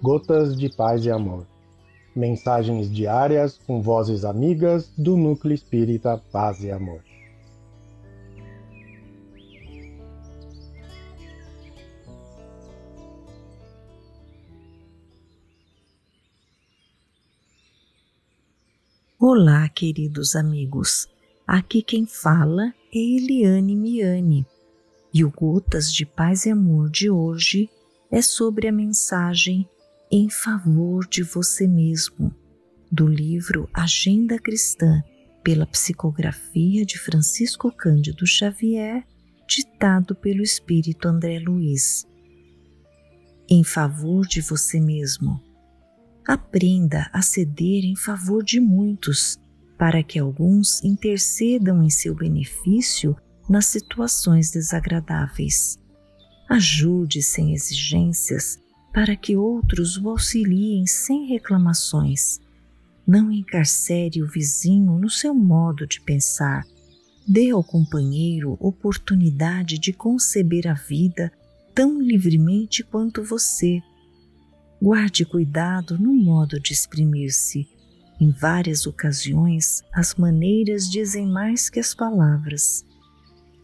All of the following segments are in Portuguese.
Gotas de Paz e Amor. Mensagens diárias com vozes amigas do Núcleo Espírita Paz e Amor. Olá, queridos amigos. Aqui quem fala é Eliane Miani e o Gotas de Paz e Amor de hoje é sobre a mensagem Em Favor de Você Mesmo, do livro Agenda Cristã, pela psicografia de Francisco Cândido Xavier, ditado pelo Espírito André Luiz. Em favor de você mesmo. Aprenda a ceder em favor de muitos, para que alguns intercedam em seu benefício nas situações desagradáveis. Ajude sem exigências para que outros o auxiliem sem reclamações. Não encarcere o vizinho no seu modo de pensar. Dê ao companheiro oportunidade de conceber a vida tão livremente quanto você. Guarde cuidado no modo de exprimir-se. Em várias ocasiões, as maneiras dizem mais que as palavras.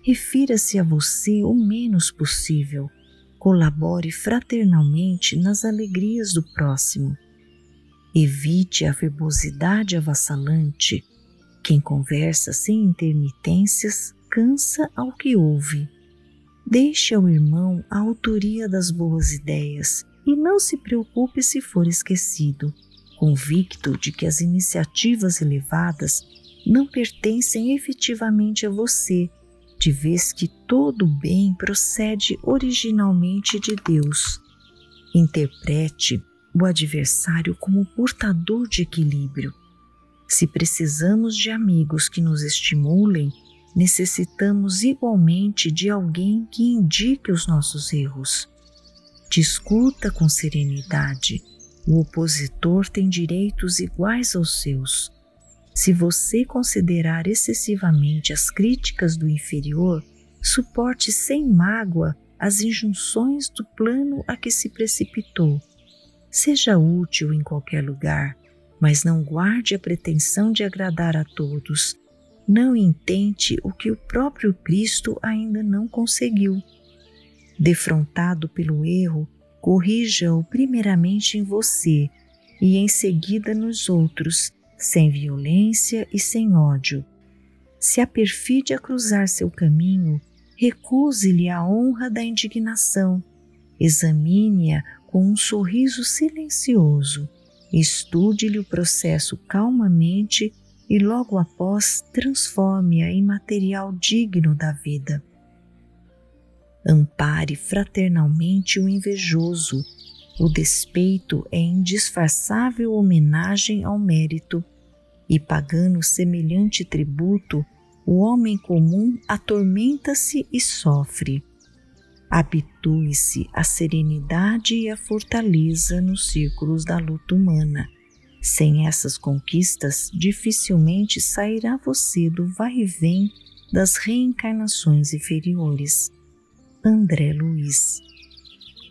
Refira-se a você o menos possível. Colabore fraternalmente nas alegrias do próximo. Evite a verbosidade avassalante. Quem conversa sem intermitências cansa ao que ouve. Deixe ao irmão a autoria das boas ideias e não se preocupe se for esquecido, convicto de que as iniciativas elevadas não pertencem efetivamente a você de vez que todo bem procede originalmente de Deus. Interprete o adversário como portador de equilíbrio. Se precisamos de amigos que nos estimulem, necessitamos igualmente de alguém que indique os nossos erros. Discuta com serenidade. O opositor tem direitos iguais aos seus. Se você considerar excessivamente as críticas do inferior, suporte sem mágoa as injunções do plano a que se precipitou. Seja útil em qualquer lugar, mas não guarde a pretensão de agradar a todos. Não intente o que o próprio Cristo ainda não conseguiu. Defrontado pelo erro, corrija-o primeiramente em você e em seguida nos outros, sem violência e sem ódio. Se a perfídia cruzar seu caminho, recuse-lhe a honra da indignação, examine-a com um sorriso silencioso, estude-lhe o processo calmamente e logo após transforme-a em material digno da vida. Ampare fraternalmente o invejoso o despeito é indisfarçável homenagem ao mérito, e pagando semelhante tributo, o homem comum atormenta-se e sofre. Habitue-se à serenidade e à fortaleza nos círculos da luta humana. Sem essas conquistas, dificilmente sairá você do vai e vem das reencarnações inferiores. André Luiz